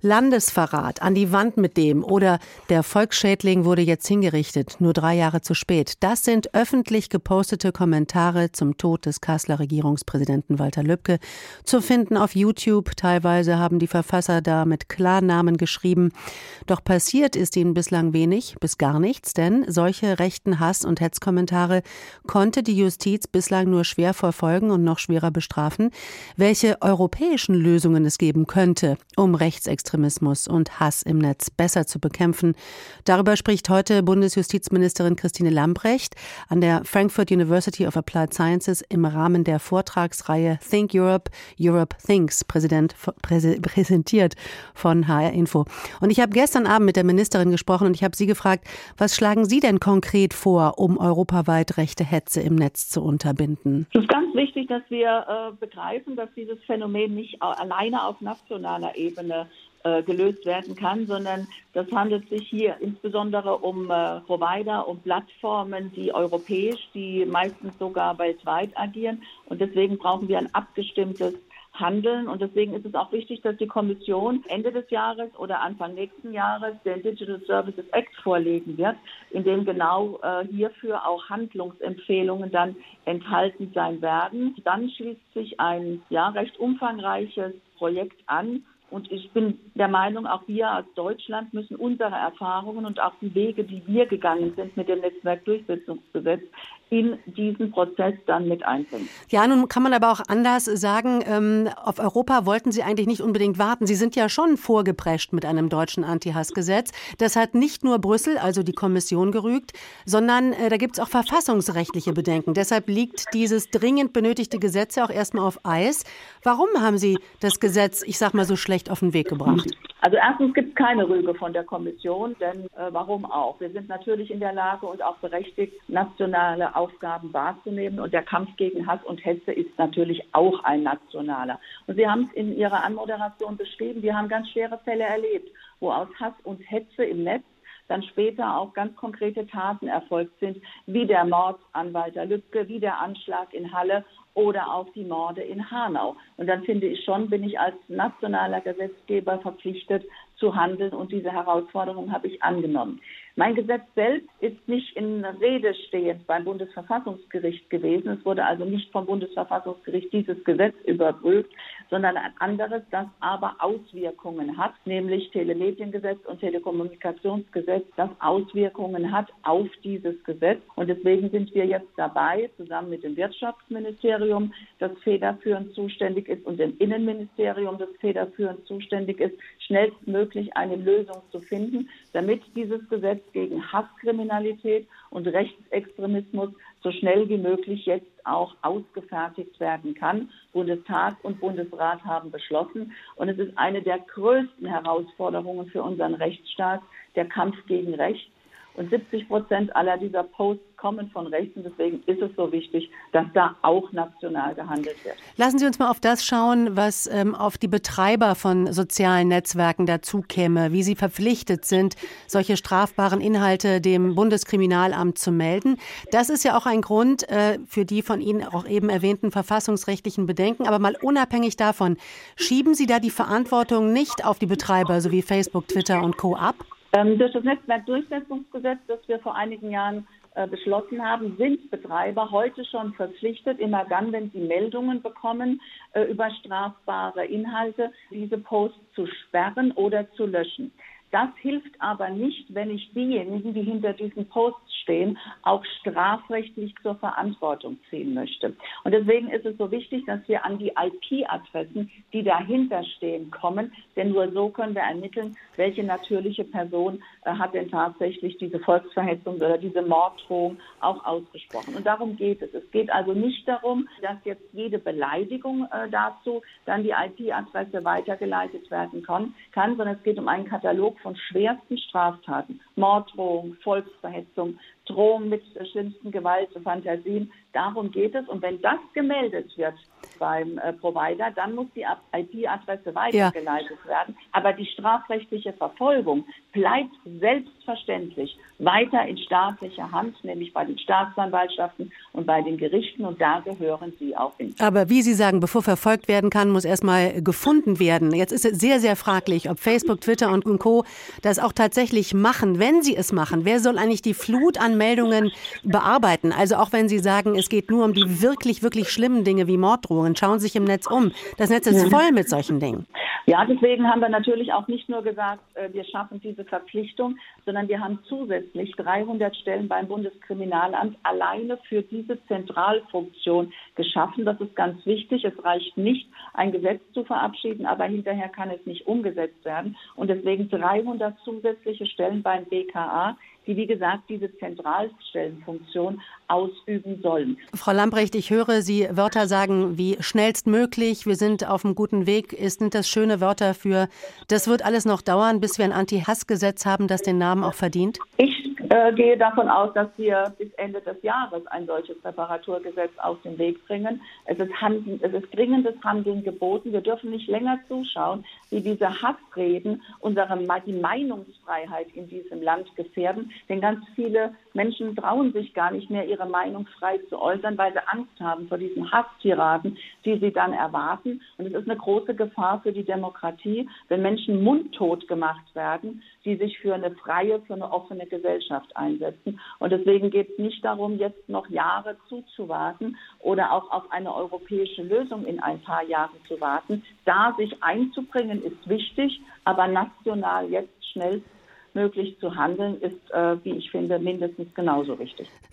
Landesverrat, an die Wand mit dem oder der Volksschädling wurde jetzt hingerichtet, nur drei Jahre zu spät. Das sind öffentlich gepostete Kommentare zum Tod des Kasseler Regierungspräsidenten Walter Lübcke, zu finden auf YouTube. Teilweise haben die Verfasser da mit Klarnamen geschrieben. Doch passiert ist ihnen bislang wenig bis gar nichts, denn solche rechten Hass- und Hetzkommentare konnte die Justiz bislang nur schwer verfolgen und noch schwerer bestrafen. Welche europäischen Lösungen es geben könnte, um Rechtsextremismus und Hass im Netz besser zu bekämpfen. Darüber spricht heute Bundesjustizministerin Christine Lambrecht an der Frankfurt University of Applied Sciences im Rahmen der Vortragsreihe Think Europe, Europe Thinks, präsentiert von HR Info. Und ich habe gestern Abend mit der Ministerin gesprochen und ich habe sie gefragt, was schlagen Sie denn konkret vor, um europaweit rechte Hetze im Netz zu unterbinden? Es ist ganz wichtig, dass wir äh, begreifen, dass dieses Phänomen nicht alleine auf nationaler Ebene äh, gelöst werden kann, sondern das handelt sich hier insbesondere um äh, Provider, um Plattformen, die europäisch, die meistens sogar weltweit agieren. Und deswegen brauchen wir ein abgestimmtes handeln. Und deswegen ist es auch wichtig, dass die Kommission Ende des Jahres oder Anfang nächsten Jahres den Digital Services Act vorlegen wird, in dem genau äh, hierfür auch Handlungsempfehlungen dann enthalten sein werden. Dann schließt sich ein ja recht umfangreiches Projekt an, und ich bin der Meinung, auch wir als Deutschland müssen unsere Erfahrungen und auch die Wege, die wir gegangen sind mit dem Netzwerkdurchsetzungsgesetz, in diesen Prozess dann mit einbringen. Ja, nun kann man aber auch anders sagen, ähm, auf Europa wollten Sie eigentlich nicht unbedingt warten. Sie sind ja schon vorgeprescht mit einem deutschen Anti-Hass-Gesetz. Das hat nicht nur Brüssel, also die Kommission, gerügt, sondern äh, da gibt es auch verfassungsrechtliche Bedenken. Deshalb liegt dieses dringend benötigte Gesetz ja auch erstmal auf Eis. Warum haben Sie das Gesetz, ich sag mal so schlecht, auf den Weg gebracht? Also erstens gibt es keine Rüge von der Kommission, denn äh, warum auch? Wir sind natürlich in der Lage und auch berechtigt, nationale Aufgaben wahrzunehmen und der Kampf gegen Hass und Hetze ist natürlich auch ein nationaler. Und Sie haben es in Ihrer Anmoderation beschrieben, wir haben ganz schwere Fälle erlebt, wo aus Hass und Hetze im Netz dann später auch ganz konkrete Taten erfolgt sind, wie der Mord an Walter Lübcke, wie der Anschlag in Halle oder auch die Morde in Hanau. Und dann finde ich schon, bin ich als nationaler Gesetzgeber verpflichtet zu handeln und diese Herausforderung habe ich angenommen. Mein Gesetz selbst ist nicht in Rede stehend beim Bundesverfassungsgericht gewesen. Es wurde also nicht vom Bundesverfassungsgericht dieses Gesetz überprüft, sondern ein anderes, das aber Auswirkungen hat, nämlich Telemediengesetz und Telekommunikationsgesetz, das Auswirkungen hat auf dieses Gesetz. Und deswegen sind wir jetzt dabei, zusammen mit dem Wirtschaftsministerium, das federführend zuständig ist, und dem Innenministerium, das federführend zuständig ist, schnellstmöglich eine Lösung zu finden, damit dieses Gesetz gegen Hasskriminalität und Rechtsextremismus so schnell wie möglich jetzt auch ausgefertigt werden kann. Bundestag und Bundesrat haben beschlossen. Und es ist eine der größten Herausforderungen für unseren Rechtsstaat, der Kampf gegen Recht. Und 70 Prozent aller dieser Posts kommen von rechts und deswegen ist es so wichtig, dass da auch national gehandelt wird. Lassen Sie uns mal auf das schauen, was ähm, auf die Betreiber von sozialen Netzwerken dazu käme, wie sie verpflichtet sind, solche strafbaren Inhalte dem Bundeskriminalamt zu melden. Das ist ja auch ein Grund äh, für die von Ihnen auch eben erwähnten verfassungsrechtlichen Bedenken. Aber mal unabhängig davon, schieben Sie da die Verantwortung nicht auf die Betreiber, so wie Facebook, Twitter und Co. ab? Ähm, durch das Netzwerkdurchsetzungsgesetz, das wir vor einigen Jahren äh, beschlossen haben, sind Betreiber heute schon verpflichtet, immer dann, wenn sie Meldungen bekommen äh, über strafbare Inhalte, diese Posts zu sperren oder zu löschen. Das hilft aber nicht, wenn ich diejenigen, die hinter diesen Posts stehen, auch strafrechtlich zur Verantwortung ziehen möchte. Und deswegen ist es so wichtig, dass wir an die IP-Adressen, die dahinter stehen, kommen, denn nur so können wir ermitteln, welche natürliche Person äh, hat denn tatsächlich diese Volksverhetzung oder diese Morddrohung auch ausgesprochen. Und darum geht es. Es geht also nicht darum, dass jetzt jede Beleidigung äh, dazu dann die IP-Adresse weitergeleitet werden kann, kann, sondern es geht um einen Katalog von schwersten Straftaten, Morddrohung, Volksverhetzung, Drohung mit schlimmsten Gewalt und Fantasien. Darum geht es. Und wenn das gemeldet wird, beim äh, Provider, dann muss die IP-Adresse weitergeleitet ja. werden. Aber die strafrechtliche Verfolgung bleibt selbstverständlich weiter in staatlicher Hand, nämlich bei den Staatsanwaltschaften und bei den Gerichten. Und da gehören sie auch hin. Aber wie Sie sagen, bevor verfolgt werden kann, muss erstmal gefunden werden. Jetzt ist es sehr, sehr fraglich, ob Facebook, Twitter und Co. das auch tatsächlich machen. Wenn sie es machen, wer soll eigentlich die Flut an Meldungen bearbeiten? Also auch wenn Sie sagen, es geht nur um die wirklich, wirklich schlimmen Dinge wie Morddrohungen. Schauen Sie sich im Netz um. Das Netz ist voll mit solchen Dingen. Ja, deswegen haben wir natürlich auch nicht nur gesagt, äh, wir schaffen diese Verpflichtung, sondern wir haben zusätzlich 300 Stellen beim Bundeskriminalamt alleine für diese Zentralfunktion geschaffen. Das ist ganz wichtig. Es reicht nicht, ein Gesetz zu verabschieden, aber hinterher kann es nicht umgesetzt werden. Und deswegen 300 zusätzliche Stellen beim BKA, die, wie gesagt, diese Zentralstellenfunktion ausüben sollen. Frau Lambrecht, ich höre Sie Wörter sagen wie schnellstmöglich, wir sind auf einem guten Weg. Sind das schöne Wörter für, das wird alles noch dauern, bis wir ein Anti-Hass-Gesetz haben, das den Namen auch verdient? Ich äh, gehe davon aus, dass wir bis Ende des Jahres ein solches Reparaturgesetz auf den Weg bringen. Es ist, Handeln, es ist dringendes Handeln geboten. Wir dürfen nicht länger zuschauen, wie diese Hassreden unsere die Meinungsfreiheit in diesem Land gefährden. Denn ganz viele Menschen trauen sich gar nicht mehr, ihre Meinung frei zu äußern, weil sie Angst haben vor diesen Hasstiraden, die sie dann erwarten. Und es ist eine große Gefahr für die Demokratie, wenn Menschen mundtot gemacht werden, die sich für eine freie, für eine offene Gesellschaft einsetzen. Und deswegen geht es nicht darum, jetzt noch Jahre zuzuwarten oder auch auf eine europäische Lösung in ein paar Jahren zu warten. Da sich einzubringen ist wichtig, aber national jetzt schnell möglich zu handeln, ist, äh, wie ich finde, mindestens genauso wichtig.